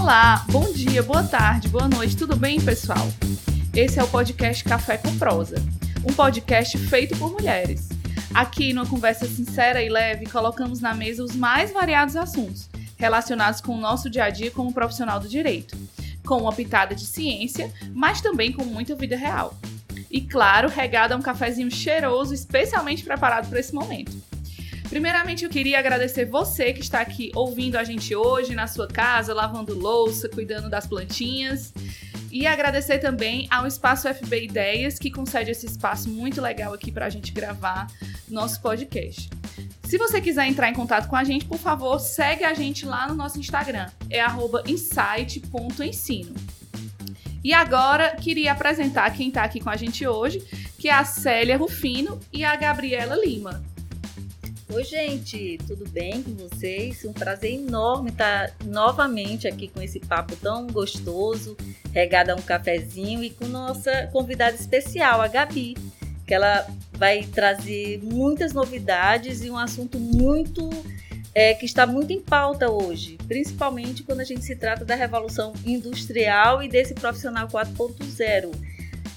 Olá, bom dia, boa tarde, boa noite, tudo bem, pessoal? Esse é o podcast Café com Prosa, um podcast feito por mulheres. Aqui, numa conversa sincera e leve, colocamos na mesa os mais variados assuntos relacionados com o nosso dia a dia como profissional do direito, com uma pitada de ciência, mas também com muita vida real. E claro, regada a um cafezinho cheiroso, especialmente preparado para esse momento. Primeiramente, eu queria agradecer você que está aqui ouvindo a gente hoje na sua casa, lavando louça, cuidando das plantinhas. E agradecer também ao Espaço FB Ideias, que concede esse espaço muito legal aqui para a gente gravar nosso podcast. Se você quiser entrar em contato com a gente, por favor, segue a gente lá no nosso Instagram. É insight.ensino. E agora queria apresentar quem está aqui com a gente hoje, que é a Célia Rufino e a Gabriela Lima. Oi, gente, tudo bem com vocês? Um prazer enorme estar novamente aqui com esse papo tão gostoso, regado a um cafezinho e com nossa convidada especial, a Gabi, que ela vai trazer muitas novidades e um assunto muito é, que está muito em pauta hoje, principalmente quando a gente se trata da revolução industrial e desse profissional 4.0.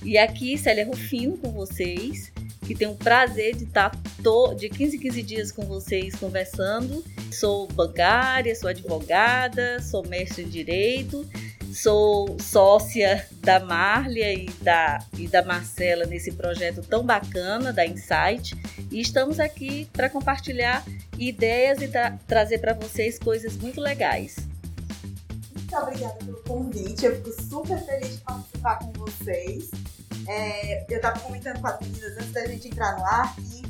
E aqui, Célia Rufino com vocês que tenho o prazer de estar to, de 15 em 15 dias com vocês conversando. Sou bancária, sou advogada, sou mestre em Direito, sou sócia da Marlia e da, e da Marcela nesse projeto tão bacana da Insight. E estamos aqui para compartilhar ideias e tra trazer para vocês coisas muito legais. Muito obrigada pelo convite, eu fico super feliz de participar com vocês. É, eu estava comentando com as meninas antes da gente entrar no ar que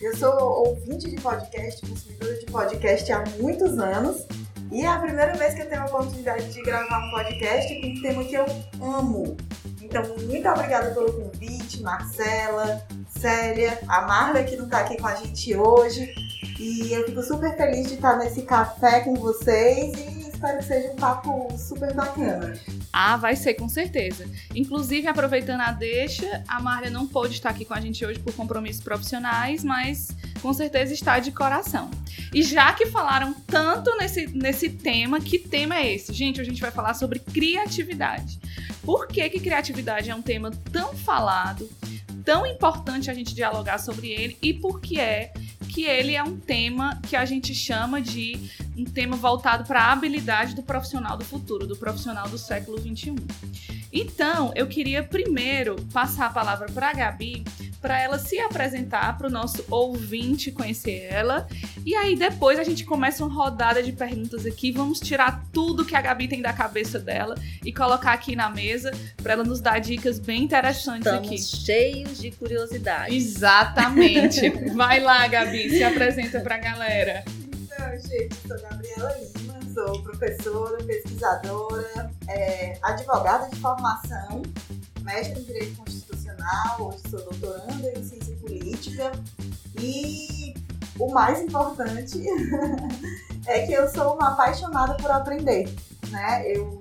eu sou ouvinte de podcast, consumidora de podcast há muitos anos. E é a primeira vez que eu tenho a oportunidade de gravar um podcast com um tema que eu amo. Então, muito obrigada pelo convite, Marcela, Célia, a Marla que não está aqui com a gente hoje. E eu fico super feliz de estar nesse café com vocês espero que seja um papo super bacana. Ah, vai ser, com certeza. Inclusive, aproveitando a deixa, a Marlia não pôde estar aqui com a gente hoje por compromissos profissionais, mas com certeza está de coração. E já que falaram tanto nesse, nesse tema, que tema é esse? Gente, a gente vai falar sobre criatividade. Por que, que criatividade é um tema tão falado, tão importante a gente dialogar sobre ele e por que é que ele é um tema que a gente chama de um tema voltado para a habilidade do profissional do futuro, do profissional do século 21. Então, eu queria primeiro passar a palavra para a Gabi, para ela se apresentar para o nosso ouvinte conhecer ela. E aí depois a gente começa uma rodada de perguntas aqui, vamos tirar tudo que a Gabi tem da cabeça dela e colocar aqui na mesa para ela nos dar dicas bem interessantes Estamos aqui. cheios de curiosidades. Exatamente. Vai lá, Gabi, se apresenta para a galera. Então, gente, sou Gabriela Lima, sou professora, pesquisadora, é, advogada de formação, mestre em Direito Constitucional, sou doutoranda em Ciência Política e o mais importante é que eu sou uma apaixonada por aprender, né? Eu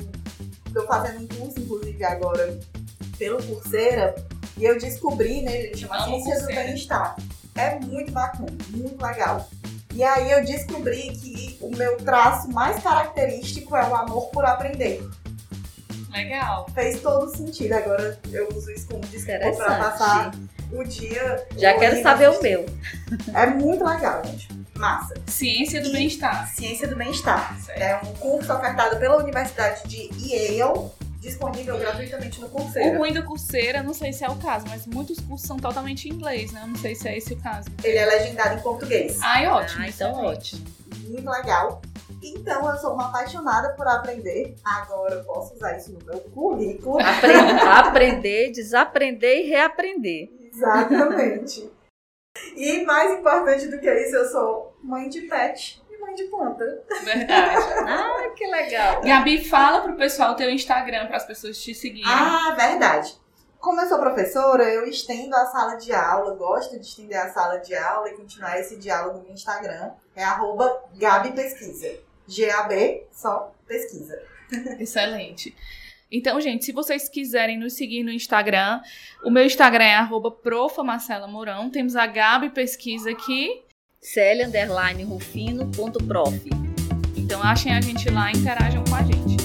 estou fazendo um curso, inclusive, agora pelo Coursera e eu descobri nele, ele chama Ciência do. Bem-Estar. É muito bacana, muito legal. E aí eu descobri que o meu traço mais característico é o amor por aprender. Legal. Fez todo sentido. Agora eu uso isso como desculpa pra passar o dia. Já quero saber o meu. É muito legal, gente. Massa. Ciência do bem-estar. Ciência do Bem-Estar. É um curso ofertado pela Universidade de Yale, disponível gratuitamente no O Coursera. ruim do Coursera, não sei se é o caso, mas muitos cursos são totalmente em inglês, né? Eu não sei se é esse o caso. Ele é legendado em português. Ai, ótimo. Ah, então ótimo. Muito legal. Então eu sou uma apaixonada por aprender. Agora eu posso usar isso no meu currículo. Apre- aprender, desaprender e reaprender. Exatamente. E mais importante do que isso, eu sou mãe de pet e mãe de planta. Verdade. Ah, que legal. Gabi, fala pro pessoal o teu Instagram para as pessoas te seguirem. Ah, verdade. Como eu sou professora, eu estendo a sala de aula, gosto de estender a sala de aula e continuar esse diálogo no Instagram. É arroba Gabi Pesquisa. G-A-B, só pesquisa. Excelente. Então, gente, se vocês quiserem nos seguir no Instagram, o meu Instagram é arroba profamarcela Mourão. Temos a Gabi Pesquisa aqui. Célia, underline, rufino, ponto prof. Então achem a gente lá e interajam com a gente.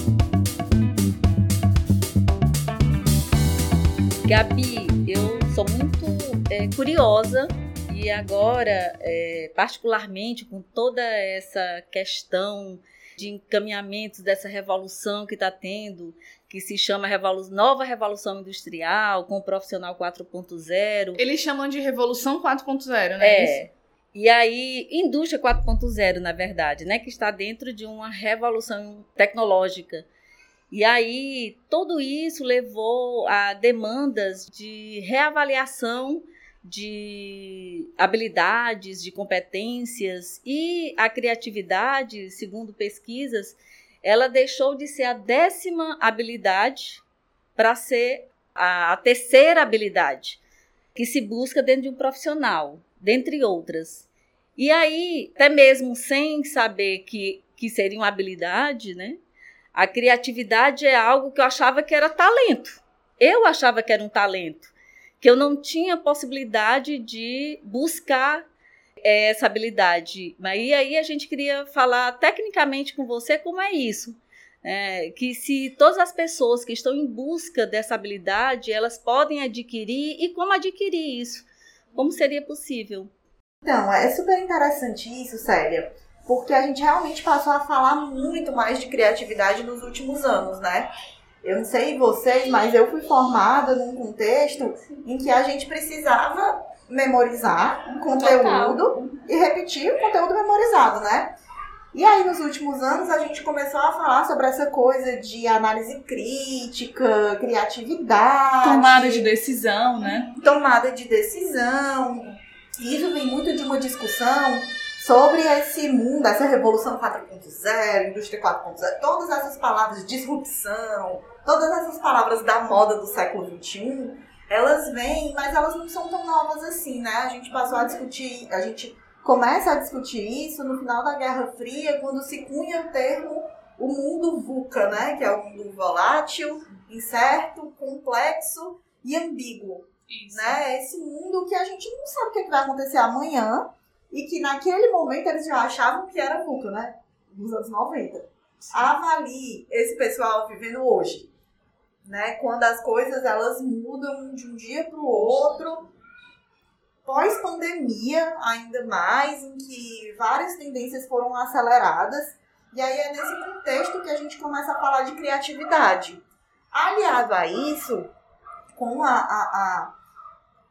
Gabi, eu sou muito é, curiosa e agora, é, particularmente com toda essa questão de encaminhamentos dessa revolução que está tendo, que se chama revolu Nova Revolução Industrial, com o Profissional 4.0. Eles chamam de Revolução 4.0, né? É. E aí, indústria 4.0, na verdade, né, que está dentro de uma revolução tecnológica. E aí, tudo isso levou a demandas de reavaliação de habilidades, de competências e a criatividade, segundo pesquisas, ela deixou de ser a décima habilidade para ser a, terceira habilidade que se busca dentro de um profissional, dentre outras. E aí, até mesmo sem saber que, que seria uma habilidade, né? A criatividade é algo que eu achava que era talento. Eu achava que era um talento que eu não tinha possibilidade de buscar é, essa habilidade. Mas aí a gente queria falar tecnicamente com você como é isso. É, que se todas as pessoas que estão em busca dessa habilidade, elas podem adquirir e como adquirir isso? Como seria possível? Então, é super interessante isso, Célia, porque a gente realmente passou a falar muito mais de criatividade nos últimos anos, né? Eu não sei vocês, mas eu fui formada num contexto em que a gente precisava memorizar um conteúdo Total. e repetir o conteúdo memorizado, né? E aí, nos últimos anos, a gente começou a falar sobre essa coisa de análise crítica, criatividade. Tomada de decisão, né? Tomada de decisão. E isso vem muito de uma discussão sobre esse mundo, essa revolução 4.0, indústria 4.0, todas essas palavras, disrupção, todas essas palavras da moda do século XXI, elas vêm, mas elas não são tão novas assim, né? A gente passou a discutir, a gente começa a discutir isso no final da Guerra Fria, quando se cunha o termo o mundo VUCA, né? Que é o mundo volátil, incerto, complexo e ambíguo. Isso. Né? Esse mundo que a gente não sabe o que é vai acontecer amanhã, e que naquele momento eles já achavam que era VUCA, né? Nos anos 90. Sim. Avalie esse pessoal vivendo hoje, né? Quando as coisas elas mudam de um dia para o outro, pós-pandemia ainda mais, em que várias tendências foram aceleradas, e aí é nesse contexto que a gente começa a falar de criatividade. Aliado a isso, com a, a, a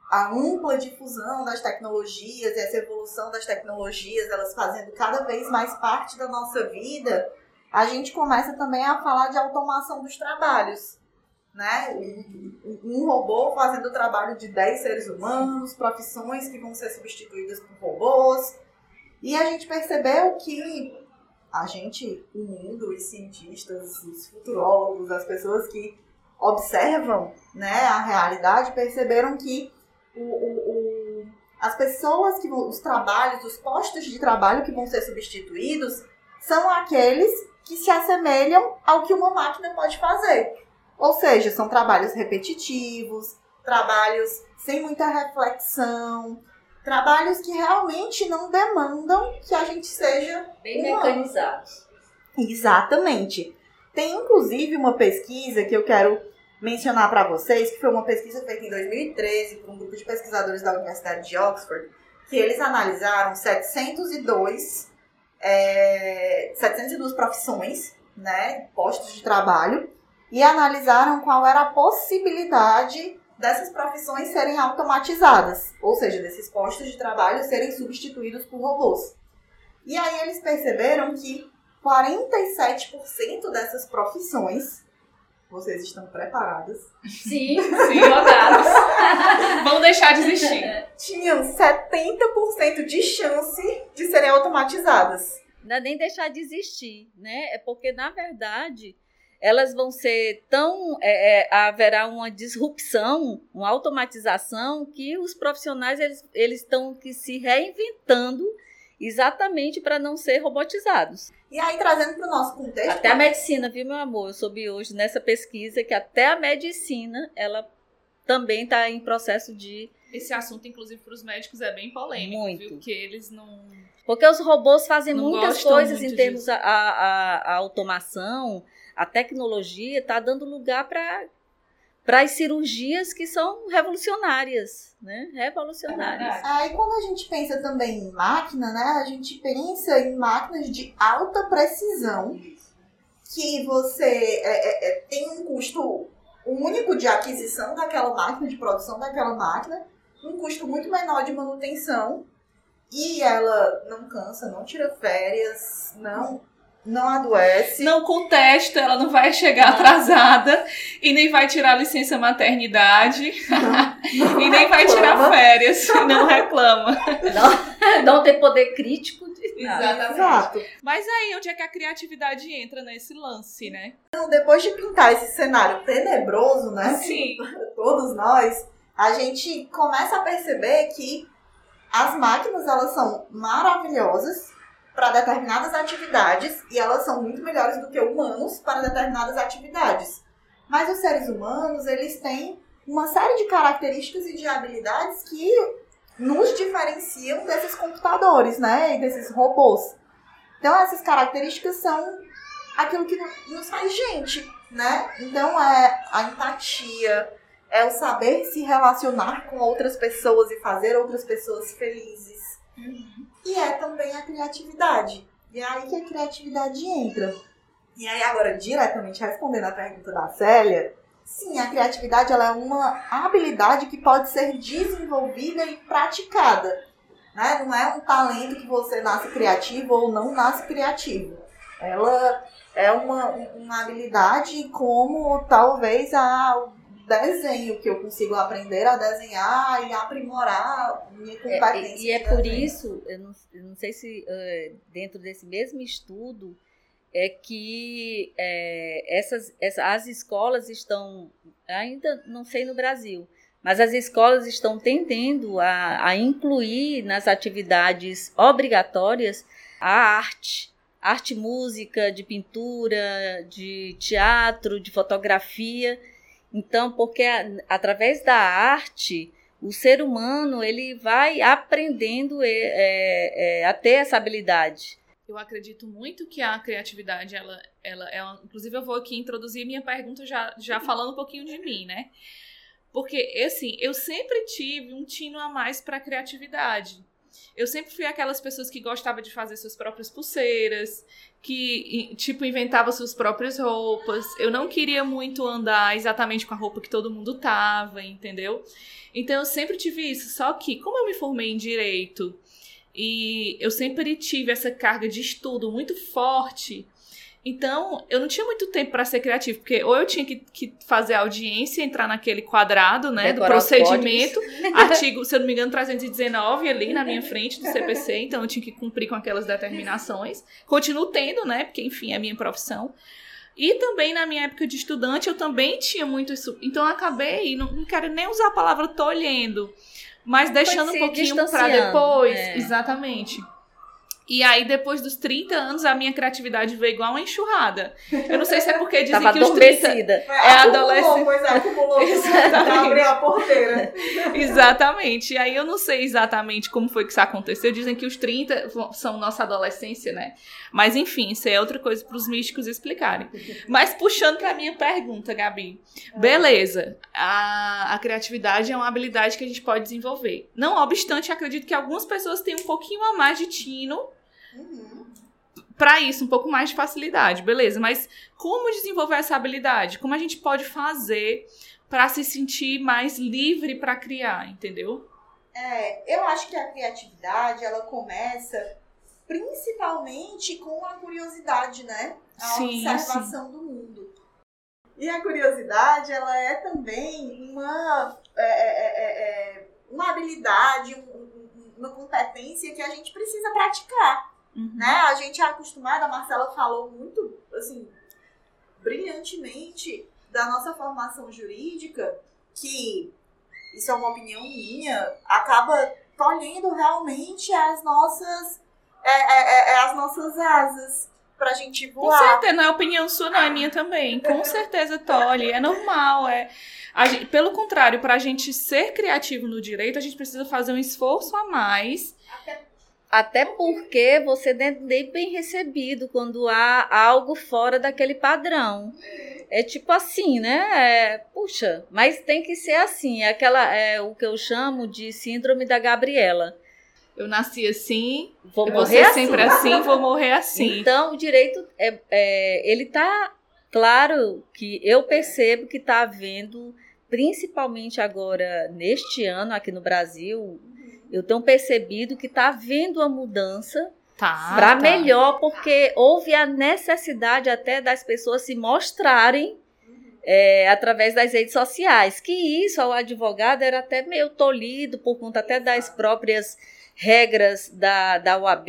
a ampla difusão das tecnologias e essa evolução das tecnologias, elas fazendo cada vez mais parte da nossa vida, a gente começa também a falar de automação dos trabalhos. Né? Um robô fazendo o trabalho de 10 seres humanos, profissões que vão ser substituídas por robôs. E a gente percebeu que a gente, o mundo, os cientistas, os futurólogos, as pessoas que observam né, a realidade, perceberam que o, o, o, as pessoas que vão, os trabalhos, os postos de trabalho que vão ser substituídos são aqueles que se assemelham ao que uma máquina pode fazer. Ou seja, são trabalhos repetitivos, trabalhos sem muita reflexão, trabalhos que realmente não demandam que a gente seja bem mecanizados. Exatamente. Tem inclusive uma pesquisa que eu quero mencionar para vocês que foi uma pesquisa feita em 2013 por um grupo de pesquisadores da Universidade de Oxford, que eles analisaram 702, é, 702 profissões, né, postos de trabalho, e analisaram qual era a possibilidade dessas profissões serem automatizadas, ou seja, desses postos de trabalho serem substituídos por robôs. E aí eles perceberam que 47% dessas profissões vocês estão preparadas? Sim, sim, rodados. Vão deixar de existir. Tinham 70% de chance de serem automatizadas. Não é nem deixar de existir, né? É porque, na verdade, elas vão ser tão. É, é, haverá uma disrupção, uma automatização, que os profissionais eles, eles estão que se reinventando exatamente para não ser robotizados. E aí, trazendo para o nosso contexto. Até a medicina, viu, meu amor? Eu soube hoje nessa pesquisa que até a medicina ela também está em processo de. Esse assunto, inclusive, para os médicos é bem polêmico, Muito. viu? Porque eles não. Porque os robôs fazem muitas coisas em termos a, a, a, automação, a tecnologia está dando lugar para para as cirurgias que são revolucionárias, né? Revolucionárias. Aí quando a gente pensa também em máquina, né? A gente pensa em máquinas de alta precisão que você é, é, é, tem um custo único de aquisição daquela máquina, de produção daquela máquina, um custo muito menor de manutenção e ela não cansa, não tira férias, não não adoece. Não contesta, ela não vai chegar atrasada e nem vai tirar licença maternidade não, não e nem reclama. vai tirar férias, não reclama. Não, não tem poder crítico de Exatamente. Exato. Mas aí, onde é que a criatividade entra nesse lance, né? Então, depois de pintar esse cenário tenebroso, né? Sim. Todos nós, a gente começa a perceber que as máquinas, elas são maravilhosas, para determinadas atividades e elas são muito melhores do que humanos para determinadas atividades. Mas os seres humanos, eles têm uma série de características e de habilidades que nos diferenciam desses computadores, né, e desses robôs. Então essas características são aquilo que nos faz gente, né? Então é a empatia, é o saber se relacionar com outras pessoas e fazer outras pessoas felizes. Uhum. E é também a criatividade. E é aí que a criatividade entra. E aí, agora, diretamente respondendo a pergunta da Célia, sim, a criatividade ela é uma habilidade que pode ser desenvolvida e praticada. Né? Não é um talento que você nasce criativo ou não nasce criativo. Ela é uma, uma habilidade como talvez a, desenho que eu consigo aprender a desenhar e aprimorar minha competência. É, e, é por isso, eu não, eu não sei se uh, dentro desse mesmo estudo é que é, essas, essas, as escolas estão, ainda não sei no Brasil, mas as escolas estão tendendo a, a incluir nas atividades obrigatórias a arte arte música, de pintura, de teatro, de fotografia, então, porque através da arte, o ser humano ele vai aprendendo é, é, a ter essa habilidade. Eu acredito muito que a criatividade, ela, ela é. Uma, inclusive, eu vou aqui introduzir minha pergunta já, já falando um pouquinho de mim, né? Porque, assim, eu sempre tive um tino a mais para criatividade. Eu sempre fui aquelas pessoas que gostava de fazer suas próprias pulseiras, que, tipo, inventava suas próprias roupas. Eu não queria muito andar exatamente com a roupa que todo mundo tava, entendeu? Então eu sempre tive isso. Só que, como eu me formei em direito e eu sempre tive essa carga de estudo muito forte, então, eu não tinha muito tempo para ser criativo, porque ou eu tinha que, que, fazer audiência, entrar naquele quadrado, né, Decorar do procedimento, artigo, se eu não me engano, 319 ali na minha frente do CPC, então eu tinha que cumprir com aquelas determinações. Continuo tendo, né, porque enfim, é a minha profissão. E também na minha época de estudante, eu também tinha muito isso. Então eu acabei, não, não quero nem usar a palavra tolhendo, mas deixando um pouquinho para depois. É. Exatamente. E aí, depois dos 30 anos, a minha criatividade veio igual uma enxurrada. Eu não sei se é porque dizem Tava que os 30 é, é adolescente. Pois é, acumulou. Exatamente. a porteira. exatamente. E aí, eu não sei exatamente como foi que isso aconteceu. Dizem que os 30 são nossa adolescência, né? Mas, enfim, isso é outra coisa para os místicos explicarem. Mas, puxando para minha pergunta, Gabi. Beleza. A, a criatividade é uma habilidade que a gente pode desenvolver. Não obstante, acredito que algumas pessoas têm um pouquinho a mais de tino Uhum. Para isso, um pouco mais de facilidade, beleza. Mas como desenvolver essa habilidade? Como a gente pode fazer para se sentir mais livre para criar, entendeu? É, eu acho que a criatividade ela começa principalmente com a curiosidade, né? A sim, observação sim. do mundo. E a curiosidade, ela é também uma, é, é, é, é uma habilidade, um, uma competência que a gente precisa praticar. Uhum. Né? A gente é acostumada, a Marcela falou muito, assim, brilhantemente da nossa formação jurídica, que, isso é uma opinião minha, acaba tolhendo realmente as nossas, é, é, é, é as nossas asas pra gente voar. Com certeza, não é opinião sua, não, é minha também. Com certeza tolhe, é normal, é... Gente, pelo contrário, para a gente ser criativo no direito, a gente precisa fazer um esforço a mais. Até Até porque você nem é bem recebido quando há algo fora daquele padrão. É tipo assim, né? É, puxa, mas tem que ser assim. É aquela é o que eu chamo de síndrome da Gabriela. Eu nasci assim, vou eu morrer vou sempre assim, vou morrer assim. Então, o direito é, é ele tá claro que eu percebo que está havendo, principalmente agora neste ano aqui no Brasil, eu tenho percebido que está havendo uma mudança tá, para tá. melhor, porque houve a necessidade até das pessoas se mostrarem é, através das redes sociais. Que isso ao advogado era até meio tolhido por conta até das próprias regras da, da UAB,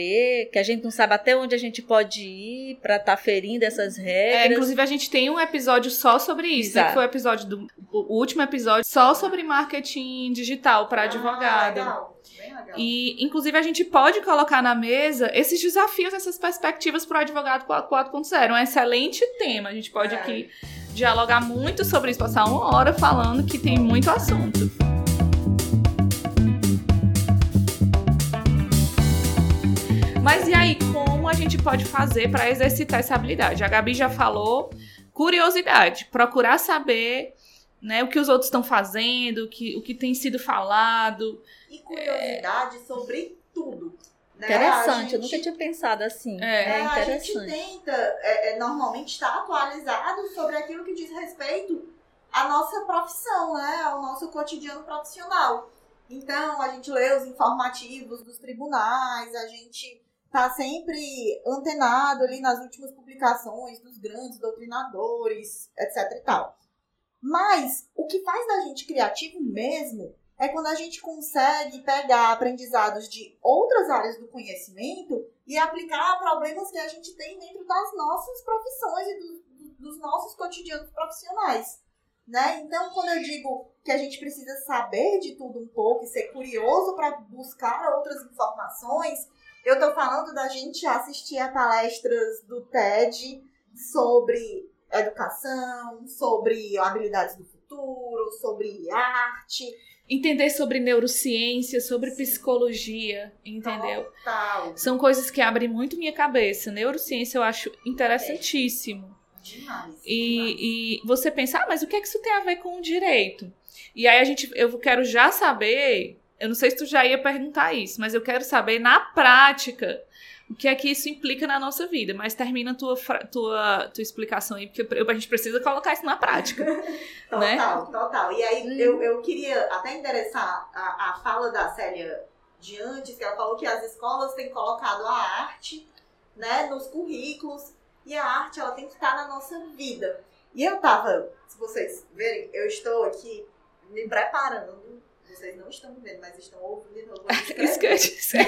que a gente não sabe até onde a gente pode ir para estar tá ferindo essas é, regras. É, inclusive, a gente tem um episódio só sobre isso, né, que foi o episódio do o último episódio só sobre marketing digital para ah, advogado. Legal. legal. E, inclusive, a gente pode colocar na mesa esses desafios, essas perspectivas para o advogado 4.0. É um excelente tema. A gente pode é. aqui dialogar muito sobre isso, passar uma hora falando que tem muito assunto. Mas e aí, como a gente pode fazer para exercitar essa habilidade? A Gabi já falou, curiosidade, procurar saber né, o que os outros estão fazendo, o que, o que tem sido falado. E curiosidade é... sobre tudo. Né? Interessante, gente, eu nunca tinha pensado assim. É, é interessante. A gente tenta, é, é, normalmente, estar atualizado sobre aquilo que diz respeito à nossa profissão, né? Ao nosso cotidiano profissional. Então, a gente lê os informativos dos tribunais, a gente tá sempre antenado ali nas últimas publicações dos grandes doutrinadores, etc e tal. Mas o que faz da gente criativo mesmo é quando a gente consegue pegar aprendizados de outras áreas do conhecimento e aplicar a problemas que a gente tem dentro das nossas profissões e do, dos nossos cotidianos profissionais. Né? Então, quando eu digo que a gente precisa saber de tudo um pouco e ser curioso para buscar outras informações, eu tô falando da gente assistir a palestras do TED sobre educação, sobre habilidades do futuro, sobre arte. Entender sobre neurociência, sobre Sim. psicologia, entendeu? Total. São coisas que abrem muito minha cabeça. Neurociência eu acho interessantíssimo. Demais, e, demais. e você pensa, ah, mas o que é que isso tem a ver com o direito? E aí a gente, eu quero já saber eu não sei se tu já ia perguntar isso, mas eu quero saber na prática o que é que isso implica na nossa vida. Mas termina a tua, tua, tua explicação aí, porque a gente precisa colocar isso na prática. total, né? total. E aí hum. eu, eu queria até endereçar a, a fala da Célia de antes, que ela falou que as escolas têm colocado a arte né, nos currículos e a arte ela tem que estar na nossa vida. E eu tava, se vocês verem, eu estou aqui me preparando vocês não estão vendo, mas estão ouvindo, eu vou Isso que eu disse.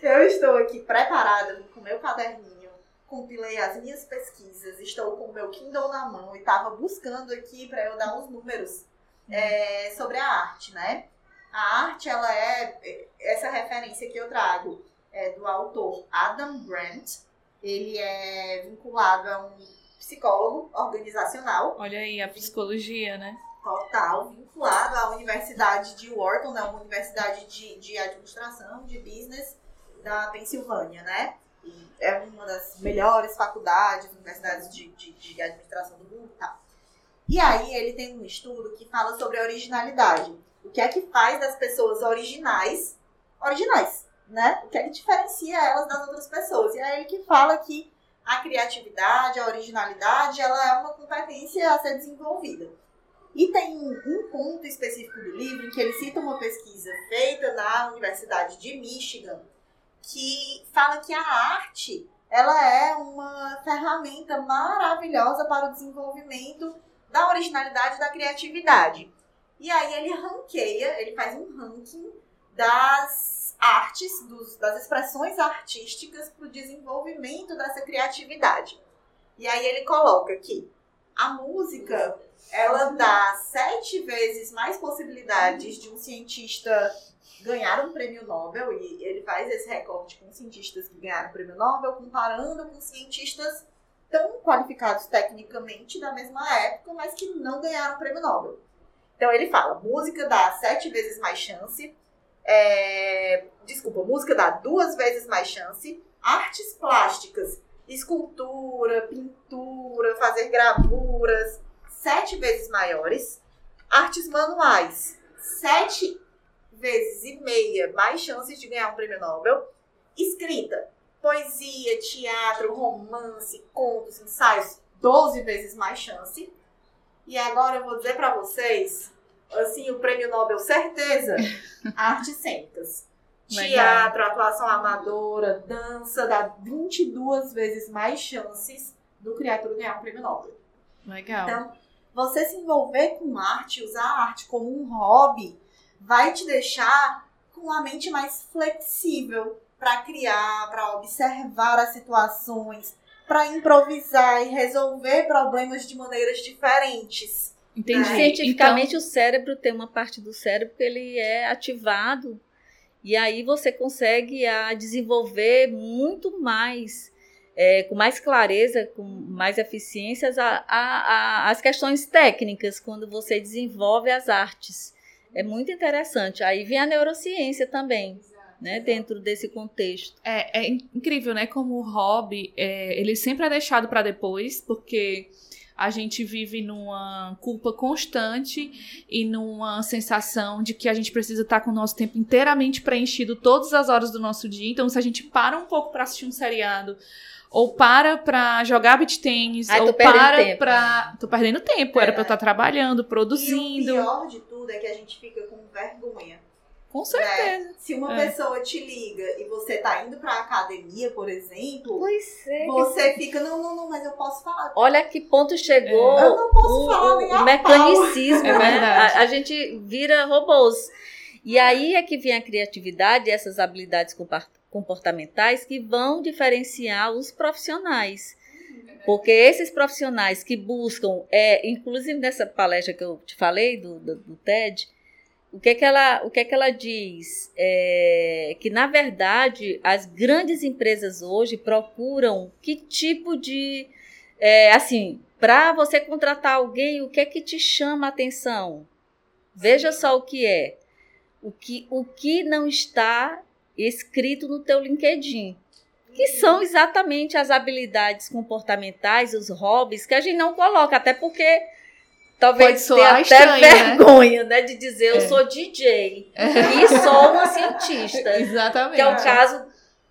eu estou aqui preparada com meu caderninho, compilei as minhas pesquisas, estou com o meu Kindle na mão e estava buscando aqui para eu dar uns números é, sobre a arte, né? A arte, ela é essa referência que eu trago é do autor Adam Grant. Ele é vinculado a um psicólogo organizacional. Olha aí a psicologia, né? Total, vinculado à Universidade de Wharton, né, uma universidade de, de administração, de business da Pensilvânia, né? E é uma das melhores faculdades, universidades de, de, de administração do mundo e tal. E aí ele tem um estudo que fala sobre a originalidade. O que é que faz das pessoas originais, originais, né? O que é que diferencia elas das outras pessoas. E é ele que fala que a criatividade, a originalidade, ela é uma competência a ser desenvolvida. E tem um ponto específico do livro em que ele cita uma pesquisa feita na Universidade de Michigan que fala que a arte ela é uma ferramenta maravilhosa para o desenvolvimento da originalidade e da criatividade. E aí ele ranqueia, ele faz um ranking das artes, dos, das expressões artísticas para o desenvolvimento dessa criatividade. E aí ele coloca que a música ela dá sete vezes mais possibilidades de um cientista ganhar um prêmio Nobel, e ele faz esse recorte com cientistas que ganharam o prêmio Nobel, comparando com cientistas tão qualificados tecnicamente da mesma época, mas que não ganharam o prêmio Nobel. Então ele fala, música dá sete vezes mais chance, É, desculpa, música dá duas vezes mais chance. Artes plásticas, escultura, pintura, fazer gravuras, sete vezes maiores. Artes manuais, sete vezes e meia mais chances de ganhar um prêmio Nobel. Escrita, poesia, teatro, romance, contos, ensaios, 12 vezes mais chance. E agora eu vou dizer para vocês, assim, o prêmio Nobel certeza, artes cênicas. Teatro, atuação amadora, dança, dá 22 vezes mais chances do criatura ganhar um prêmio Nobel. Legal. Então, você se envolver com arte, usar a arte como um hobby, vai te deixar com a mente mais flexível para criar, para observar as situações, para improvisar e resolver problemas de maneiras diferentes. Entendi. Então, Cientificamente, o cérebro tem uma parte do cérebro que ele é ativado e aí você consegue a desenvolver muito mais, é, com mais clareza, com mais eficiências, a, a, a, as questões técnicas quando você desenvolve as artes. É muito interessante. Aí vem a neurociência também. Né, dentro desse contexto. É, é incrível, né? Como o hobby, é, ele sempre é deixado para depois, porque a gente vive numa culpa constante e numa sensação de que a gente precisa estar com o nosso tempo inteiramente preenchido todas as horas do nosso dia. Então, se a gente para um pouco para assistir um seriado, ou para pra jogar beat tênis, Ai, ou para tempo. pra. Tô perdendo tempo, era pra eu estar trabalhando, produzindo. E o pior de tudo é que a gente fica com vergonha. Com certeza. Né? Se uma É. pessoa te liga e você tá indo pra academia, por exemplo, Pois é. você fica, não, não, não, mas eu posso falar. Olha que ponto chegou Eu não posso o, falar o- nem o mecanicismo, É né? A, a gente vira robôs. E aí é que vem a criatividade e essas habilidades comportamentais que vão diferenciar os profissionais. Porque esses profissionais que buscam, é, inclusive nessa palestra que eu te falei do, do, do TED, o que, é que ela, o que, é que ela diz? É, que, na verdade, as grandes empresas hoje procuram que tipo de. é, assim, para você contratar alguém, o que é que te chama a atenção? Veja só o que é. O que, o que não está escrito no teu LinkedIn. Que são exatamente as habilidades comportamentais, os hobbies, que a gente não coloca, até porque Pode talvez tenha até estranho, né? vergonha né? de dizer eu É. sou DJ e sou uma cientista, Exatamente. que é o caso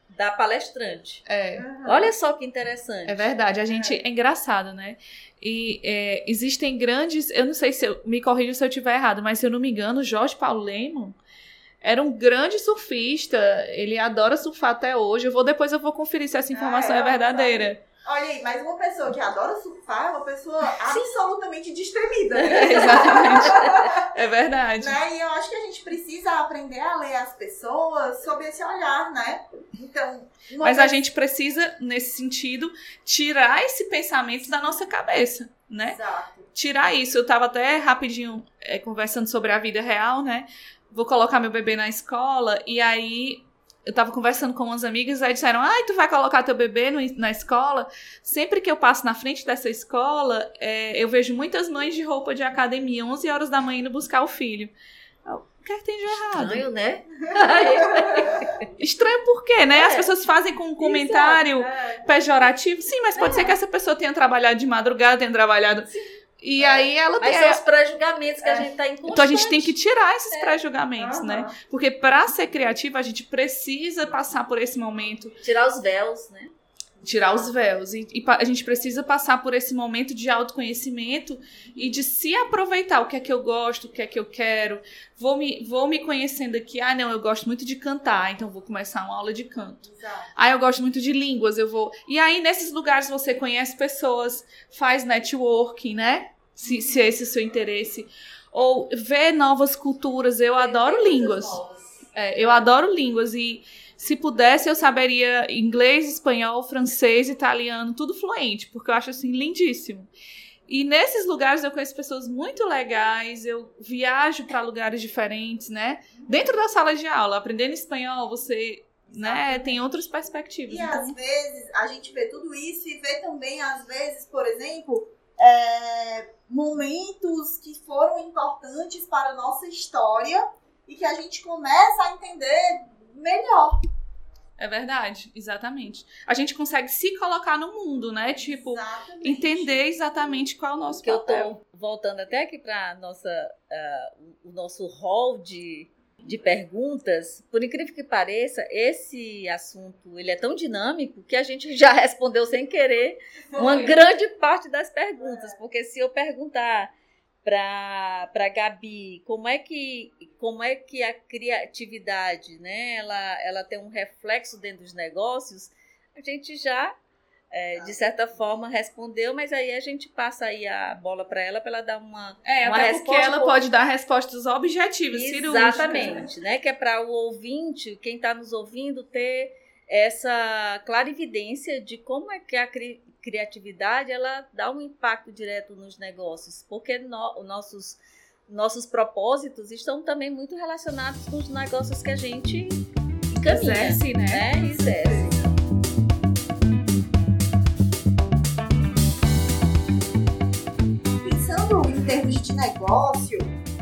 da palestrante. É. Olha só que interessante. É verdade, a gente é engraçado, né? E é, existem grandes. Eu não sei se eu. Me corrija se eu estiver errado, mas se eu não me engano, Jorge Paulo Lemo era um grande surfista. Ele adora surfar até hoje. Eu vou depois eu vou conferir se essa informação Ah, é é, verdadeira. Olha aí, mas uma pessoa que adora surfar é uma pessoa absolutamente destemida. né? Exatamente. É verdade. Né? E eu acho que a gente precisa aprender a ler as pessoas sob esse olhar, né? Então, Mas a pessoa- gente precisa, nesse sentido, tirar esse pensamento da nossa cabeça, né? Exato. tirar isso. Eu tava até rapidinho é, conversando sobre a vida real, né? Vou colocar meu bebê na escola e aí eu tava conversando com umas amigas, aí disseram: Ai, tu vai colocar teu bebê no- na escola? Sempre que eu passo na frente dessa escola, é, eu vejo muitas mães de roupa de academia, 11 horas da manhã, indo buscar o filho. O que é que tem de errado? Estranho, né? Estranho por quê, né? As É. pessoas fazem com um comentário É. pejorativo. Sim, mas pode ser que essa pessoa tenha trabalhado de madrugada, tenha trabalhado. E aí ela Mas tem. são os pré-julgamentos que a É. gente tá em Então a gente tem que tirar esses pré-julgamentos, né? Aham. Porque para ser criativa a gente precisa passar por esse momento, tirar os véus, né? tirar os véus e, e a gente precisa passar por esse momento de autoconhecimento e de se aproveitar o que é que eu gosto, o que é que eu quero. Vou me, vou me conhecendo aqui. Ah, não, eu gosto muito de cantar, então vou começar uma aula de canto. Exato. Ah, eu gosto muito de línguas, eu vou. E aí, nesses lugares, você conhece pessoas, faz networking, né? Se, se esse é o seu interesse. Ou vê novas culturas. Eu adoro línguas. É, eu adoro línguas. E se pudesse, eu saberia inglês, espanhol, francês, italiano, tudo fluente, porque eu acho assim lindíssimo. E nesses lugares eu conheço pessoas muito legais, eu viajo para lugares diferentes, né? Dentro da sala de aula, aprendendo espanhol, você né, tem outras perspectivas. E Então, às vezes a gente vê tudo isso e vê também, às vezes, por exemplo, é, momentos que foram importantes para a nossa história e que a gente começa a entender melhor. É verdade, exatamente. A gente consegue se colocar no mundo, né? Tipo, Exatamente. entender exatamente qual é o nosso que eu papel. tô voltando até aqui para nossa ah, o nosso hall de, de perguntas, por incrível que pareça, esse assunto ele é tão dinâmico que a gente já respondeu sem querer uma grande parte das perguntas, porque se eu perguntar para para Gabi como é que como é que a criatividade, né, ela ela tem um reflexo dentro dos negócios, a gente já é, de certa forma respondeu, mas aí a gente passa aí a bola para ela para ela dar uma É, uma até porque resposta ela boa. pode dar respostas objetivas, né? Exatamente, né? Que é para o ouvinte, quem está nos ouvindo, ter essa clarividência de como é que a cri- criatividade ela dá um impacto direto nos negócios, porque no- nossos nossos propósitos estão também muito relacionados com os negócios que a gente encaminha, Exerce, né? né? Exerce. Negócio,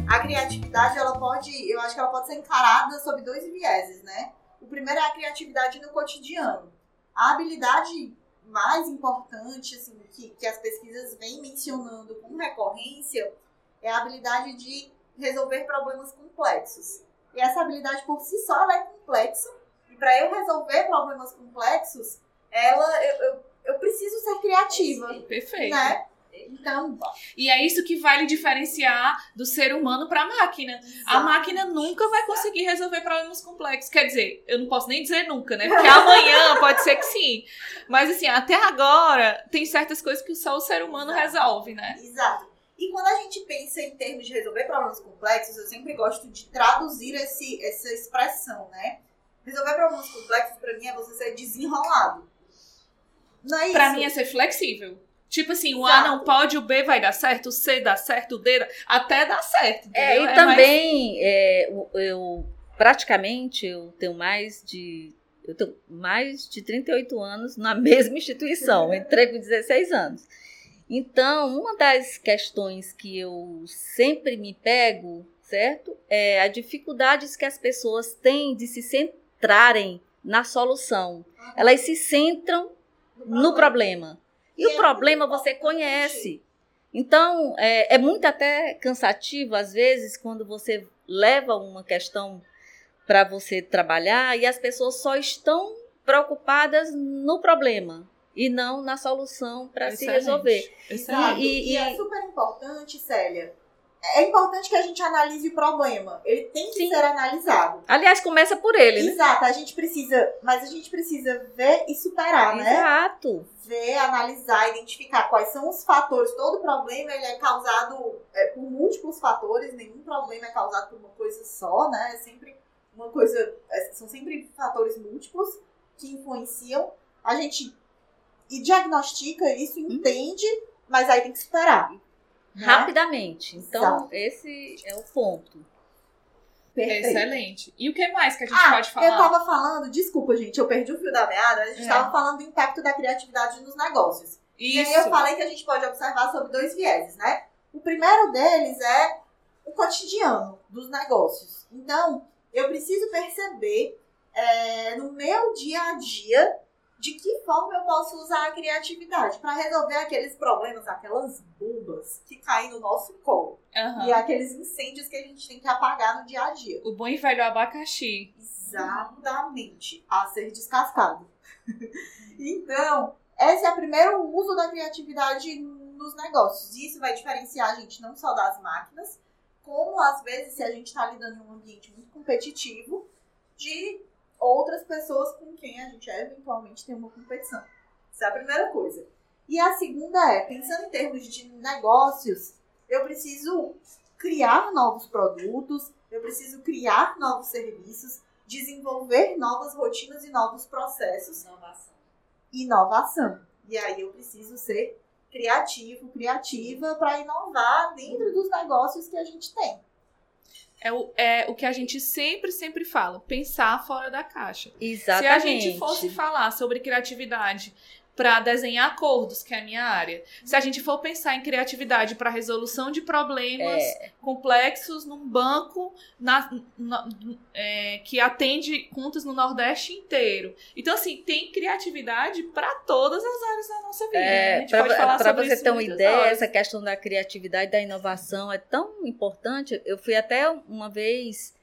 a criatividade ela pode, eu acho que ela pode ser encarada sob dois vieses, né? O primeiro é a criatividade no cotidiano. A habilidade mais importante, assim, que, que as pesquisas vêm mencionando com recorrência é a habilidade de resolver problemas complexos. E essa habilidade por si só ela é complexa. E para eu resolver problemas complexos, ela eu, eu, eu preciso ser criativa, Perfeito. né? Então, E é isso que vai lhe diferenciar do ser humano para a máquina. A máquina nunca vai conseguir resolver problemas complexos. Quer dizer, eu não posso nem dizer nunca, né? Porque amanhã pode ser que sim. Mas assim, até agora tem certas coisas que só o ser humano Exato. resolve, né? Exato. E quando a gente pensa em termos de resolver problemas complexos, eu sempre gosto de traduzir esse, essa expressão, né? Resolver problemas complexos, pra mim, é você ser desenrolado. Não é isso? Pra mim é ser flexível. Tipo assim, o A Exato. não pode, o B vai dar certo, o C dá certo, o D dá... até dá certo. É, e mais- também é, o- eu praticamente eu tenho mais de eu tenho mais de 38 anos na mesma instituição, entrei com 16 anos. Então, uma das questões que eu sempre me pego, certo? É as dificuldades que as pessoas têm de se centrarem na solução. Elas se centram no problema. E E o é problema muito você conhece. Então, é, é muito até cansativo, às vezes, quando você leva uma questão para você trabalhar e as pessoas só estão preocupadas no problema e não na solução para se resolver. Exato. E- E, e- é super importante, Célia. É importante que a gente analise o problema. Ele tem que Sim. ser analisado. Aliás, começa por ele, né? Exato, a gente precisa, mas a gente precisa ver e superar, né? Exato. ver, analisar, identificar quais são os fatores. Todo problema ele é causado é, por múltiplos fatores, nenhum problema é causado por uma coisa só, né? É sempre uma coisa, é, são sempre fatores múltiplos que influenciam. A gente e diagnostica isso, entende, mas aí tem que superar. Né? Rapidamente. Então, Exato. esse é o ponto. Perfeito. Excelente. E o que mais que a gente Ah, pode falar? eu tava falando, desculpa, gente, eu perdi o fio da meada. A gente É. tava falando do impacto da criatividade nos negócios. E Isso. aí eu falei que a gente pode observar sobre dois vieses, né? O primeiro deles é o cotidiano dos negócios. Então, eu preciso perceber é, no meu dia a dia de que forma eu posso usar a criatividade para resolver aqueles problemas, aquelas bombas que caem no nosso colo. Aham. E aqueles incêndios que a gente tem que apagar no dia a dia. O bom e velho abacaxi. Exatamente. A ser descascado. então, esse é o primeiro uso da criatividade nos negócios. E isso vai diferenciar a gente não só das máquinas, como às vezes, se a gente está lidando em um ambiente muito competitivo, de outras pessoas com quem a gente eventualmente tem uma competição. Essa é a primeira coisa. E a segunda é, pensando em termos de negócios, eu preciso criar novos produtos, eu preciso criar novos serviços, desenvolver novas rotinas e novos processos, Inovação. inovação. E aí eu preciso ser criativo, criativa para inovar dentro dos negócios que a gente tem. É o, é o que a gente sempre, sempre fala. Pensar fora da caixa. Exatamente. Se a gente fosse falar sobre criatividade para desenhar acordos, que é a minha área. Se a gente for pensar em criatividade para resolução de problemas É. complexos num banco na- na- é, que atende contas no Nordeste inteiro. Então, assim, tem criatividade para todas as áreas da nossa vida. A É, gente pode falar para você ter uma ideia, horas. essa questão da criatividade, da inovação é tão importante. Eu fui até uma vez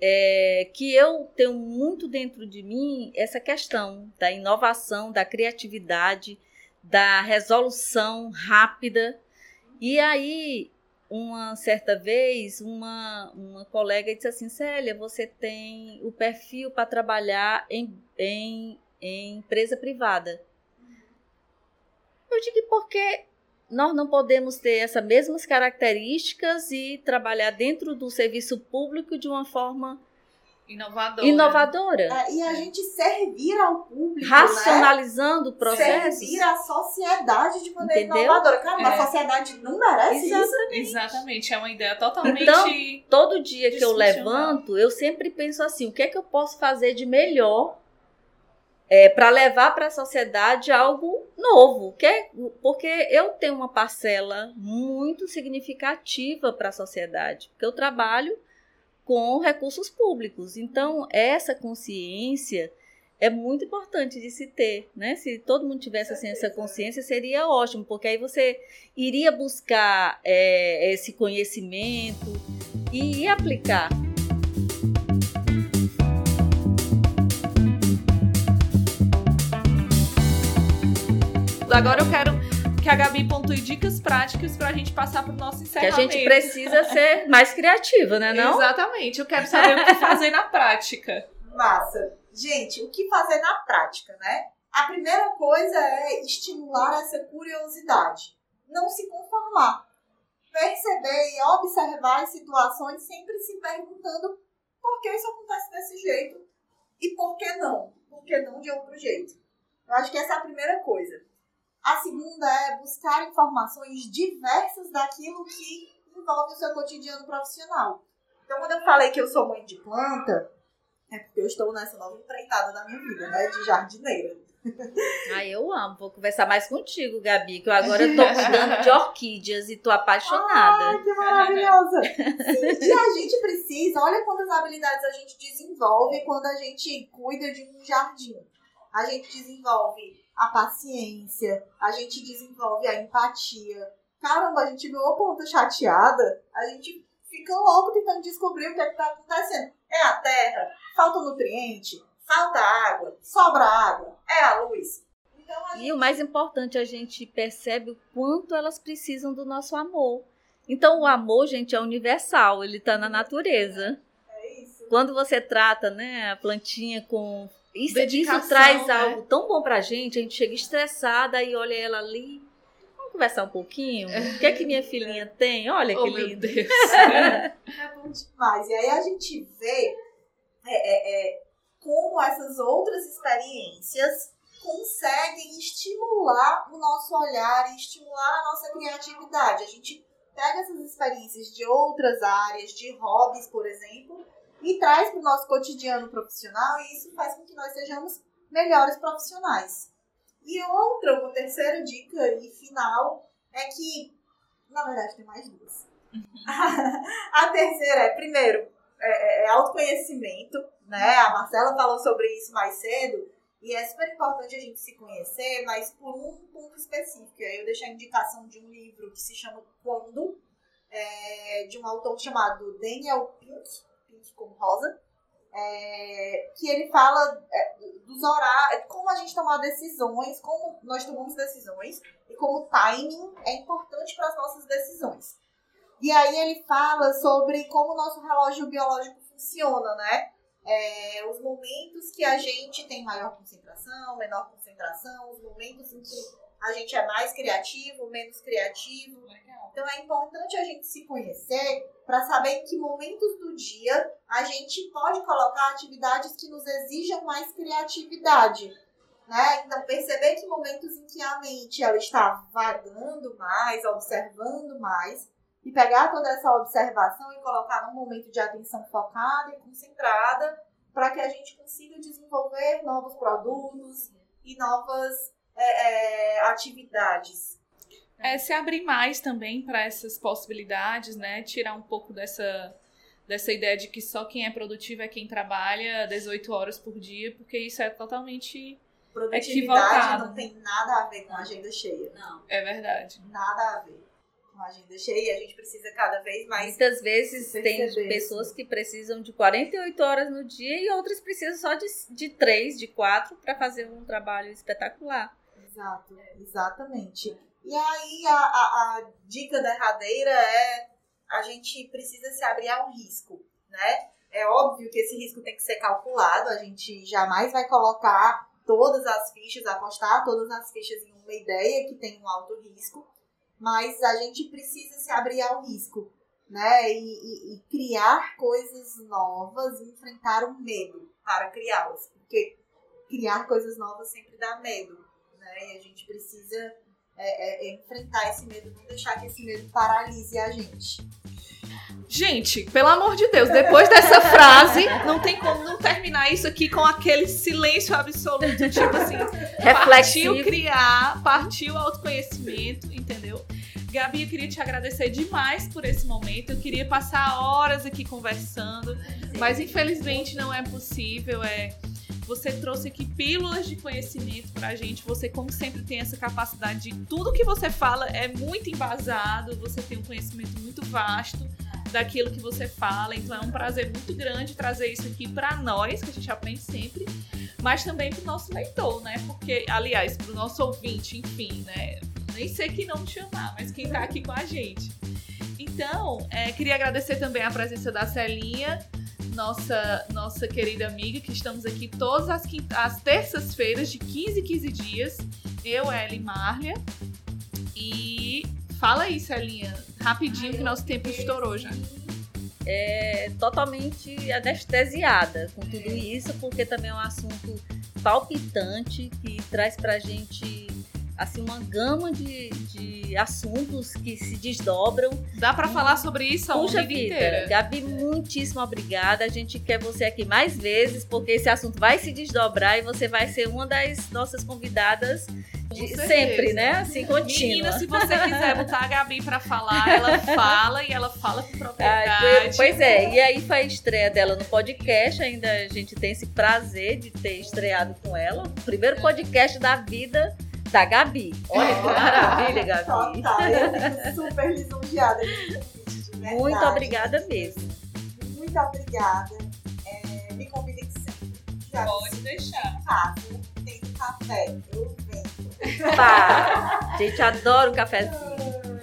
é, que eu tenho muito dentro de mim essa questão da inovação, da criatividade, da resolução rápida. E aí, uma certa vez, uma, uma colega disse assim: Célia, você tem o perfil para trabalhar em, em, em empresa privada. Eu digo porque nós não podemos ter essas mesmas características e trabalhar dentro do serviço público de uma forma Inovadora. inovadora, É, e a gente servir ao público, né? racionalizando processos. Servir a sociedade de maneira Entendeu? inovadora. Cara, É. a sociedade não merece isso. Exatamente. Exatamente, é uma ideia totalmente. Então, Todo dia que eu levanto, eu sempre penso assim: o que é que eu posso fazer de melhor é, para levar para a sociedade algo novo? Que é- porque eu tenho uma parcela muito significativa para a sociedade, porque eu trabalho com recursos públicos. Então, essa consciência é muito importante de se ter, né? Se todo mundo tivesse assim, essa consciência, seria ótimo, porque aí você iria buscar é, esse conhecimento e ia aplicar. Agora eu quero que a Gabi pontue dicas práticas pra gente passar pro nosso Que a encerramento. gente precisa ser mais criativa, né? Não? Exatamente, eu quero saber o que fazer na prática. Massa. Gente, o que fazer na prática, né? A primeira coisa é estimular essa curiosidade. Não se conformar. Perceber e observar as situações sempre se perguntando por que isso acontece desse jeito e por que não? Por que não de outro jeito? Eu acho que essa é a primeira coisa. A segunda é buscar informações diversas daquilo que envolve o seu cotidiano profissional. Então, quando eu falei que eu sou mãe de planta, é porque eu estou nessa nova empreitada da minha vida, né? De jardineira. Ai, eu amo. Vou conversar mais contigo, Gabi, que eu agora tô cuidando de orquídeas e tô apaixonada. Ai, que maravilhosa! Sim, e a gente precisa, olha quantas habilidades a gente desenvolve quando a gente cuida de um jardim. A gente desenvolve a paciência, a gente desenvolve a empatia. Caramba, a gente viu uma ponta chateada, a gente fica louco tentando descobrir o que é que tá acontecendo. É a terra, falta nutriente, falta água, sobra água, é a luz. Então a E o mais importante, a gente percebe o quanto elas precisam do nosso amor. Então, o amor, gente, é universal, ele tá na natureza. é isso. Quando você trata, né, a plantinha com. Isso, isso traz né? algo tão bom pra gente, a gente chega estressada e olha ela ali. Vamos conversar um pouquinho? O que é que minha filhinha tem? Olha oh, que meu lindo. Deus. É bom demais. E aí a gente vê é, é, é, como essas outras experiências conseguem estimular o nosso olhar e estimular a nossa criatividade. A gente pega essas experiências de outras áreas, de hobbies, por exemplo, e traz para o nosso cotidiano profissional e isso faz com que nós sejamos melhores profissionais. E outra, uma terceira dica e final é que, na verdade, tem mais duas. A terceira é, primeiro, é, é autoconhecimento, né? A Marcela falou sobre isso mais cedo, e é super importante a gente se conhecer, mas por um ponto específico. Eu deixo a indicação de um livro que se chama Quando, é, de um autor chamado Daniel Pink, Pink como rosa, é, que ele fala é, dos horários, como a gente tomar decisões, como nós tomamos decisões, e como o timing é importante para as nossas decisões. E aí ele fala sobre como o nosso relógio biológico funciona, né? É, os momentos que a gente tem maior concentração, menor concentração, os momentos em que a gente é mais criativo, menos criativo. Então é importante a gente se conhecer para saber em que momentos do dia a gente pode colocar atividades que nos exijam mais criatividade. Né? Então perceber que momentos em que a mente ela está vagando mais, observando mais, e pegar toda essa observação e colocar num momento de atenção focada e concentrada para que a gente consiga desenvolver novos produtos e novas é, é, atividades. É se abrir mais também para essas possibilidades, né? Tirar um pouco dessa dessa ideia de que só quem é produtivo é quem trabalha 18 horas por dia, porque isso é totalmente Produtividade Equivocado. não tem nada a ver com agenda cheia. Não. é verdade. Nada a ver com agenda cheia. A gente precisa cada vez mais. Muitas vezes tem pessoas que precisam de 48 horas no dia e outras precisam só de, de 3, de 4 para fazer um trabalho espetacular. Exato, exatamente. E aí a, a, a dica derradeira é a gente precisa se abrir a um risco, né? É óbvio que esse risco tem que ser calculado, a gente jamais vai colocar todas as fichas, apostar todas as fichas em uma ideia que tem um alto risco, mas a gente precisa se abrir ao risco, né? E, e- e criar coisas novas, enfrentar o medo para criá-las, porque criar coisas novas sempre dá medo, né? E a gente precisa é, é, é enfrentar esse medo, não deixar que esse medo paralise a gente. Gente, pelo amor de Deus, depois dessa frase, não tem como não terminar isso aqui com aquele silêncio absoluto, tipo assim, partiu Reflexivo. criar, partiu autoconhecimento, entendeu? Gabi, eu queria te agradecer demais por esse momento. Eu queria passar horas aqui conversando, mas infelizmente não é possível. É, você trouxe aqui pílulas de conhecimento pra gente. Você, como sempre, tem essa capacidade de tudo que você fala é muito embasado. Você tem um conhecimento muito vasto daquilo que você fala. Então é um prazer muito grande trazer isso aqui pra nós, que a gente aprende sempre, mas também pro nosso leitor, né? Porque, aliás, pro nosso ouvinte, enfim, né? Nem sei que não chamar, mas quem tá aqui com a gente. Então, é, queria agradecer também a presença da Celinha, nossa, nossa querida amiga, que estamos aqui todas as, as terças-feiras, de 15 em 15 dias. Eu, Ela e Marlia. E fala aí, Celinha, rapidinho, que nosso tempo estourou já. É totalmente anestesiada com tudo isso, porque também é um assunto palpitante que traz pra gente assim uma gama de, de assuntos que se desdobram Dá pra falar sobre isso a Puxa vida inteira. Gabi, muitíssimo obrigada. A gente quer você aqui mais vezes, porque esse assunto vai se desdobrar e você vai ser uma das nossas convidadas de sempre, né? Assim, contínua. Menina, se você quiser botar a Gabi pra falar, ela fala e ela fala com Ah, propriedade. pois é, e aí foi a estreia dela no podcast. Ainda a gente tem esse prazer de ter estreado com ela. O primeiro podcast da vida da Gabi. Olha que maravilha, Gabi. Total, eu fico super lisonjeada convite, de verdade. Muito obrigada mesmo. Muito obrigada. É, me convidem sempre. Já Pode deixar. faço. Tem café, eu venho. Pá, gente, adora um cafezinho.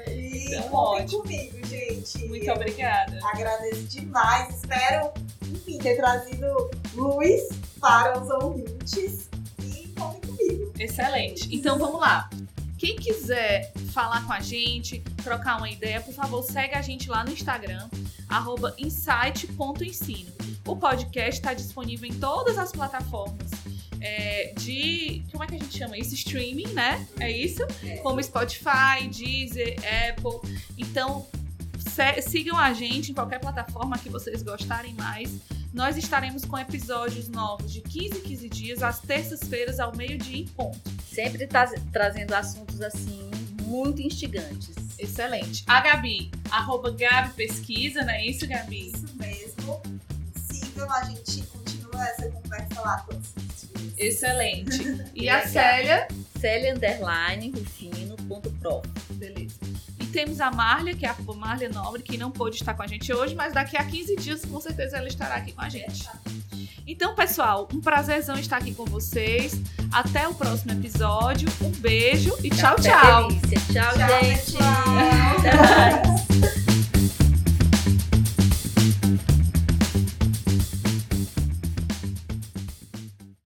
E Então, contem ótimo. comigo, gente. Muito Eu obrigada. Agradeço demais. Espero, enfim, ter trazido luz para os ouvintes. Excelente. Então vamos lá. Quem quiser falar com a gente, trocar uma ideia, por favor, segue a gente lá no Instagram, arroba insight.ensino. O podcast está disponível em todas as plataformas é, de. Como é que a gente chama isso? Streaming, né? É isso? Como Spotify, Deezer, Apple. Então, sigam a gente em qualquer plataforma que vocês gostarem mais. Nós estaremos com episódios novos de 15 em 15 dias, às terças-feiras, ao meio-dia em ponto. Sempre tra- trazendo assuntos assim muito instigantes. Excelente. A Gabi, arroba Gabi Pesquisa, não é isso, Gabi? Isso mesmo. Sigam, a gente continua essa conversa lá todos os dias. Excelente. E a. Célia? Célia Underline Rufino ponto pro temos a Marlia, que é a Marlia Nobre, que não pôde estar com a gente hoje, mas daqui a 15 dias com certeza ela estará aqui com a gente. Então, pessoal, um prazerzão estar aqui com vocês. Até o próximo episódio. Um beijo e tchau, tchau. Tchau, tchau, gente. Tchau.